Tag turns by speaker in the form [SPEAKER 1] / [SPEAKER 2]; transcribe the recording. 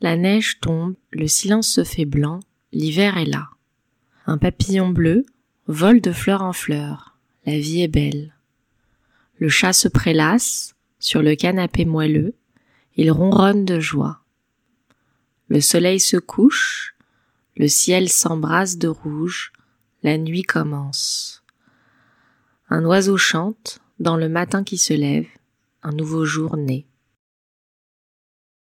[SPEAKER 1] La neige tombe, le silence se fait blanc, l'hiver est là. Un papillon bleu vole de fleur en fleur, la vie est belle. Le chat se prélasse sur le canapé moelleux, il ronronne de joie. Le soleil se couche, le ciel s'embrasse de rouge, la nuit commence. Un oiseau chante dans le matin qui se lève, un nouveau jour naît.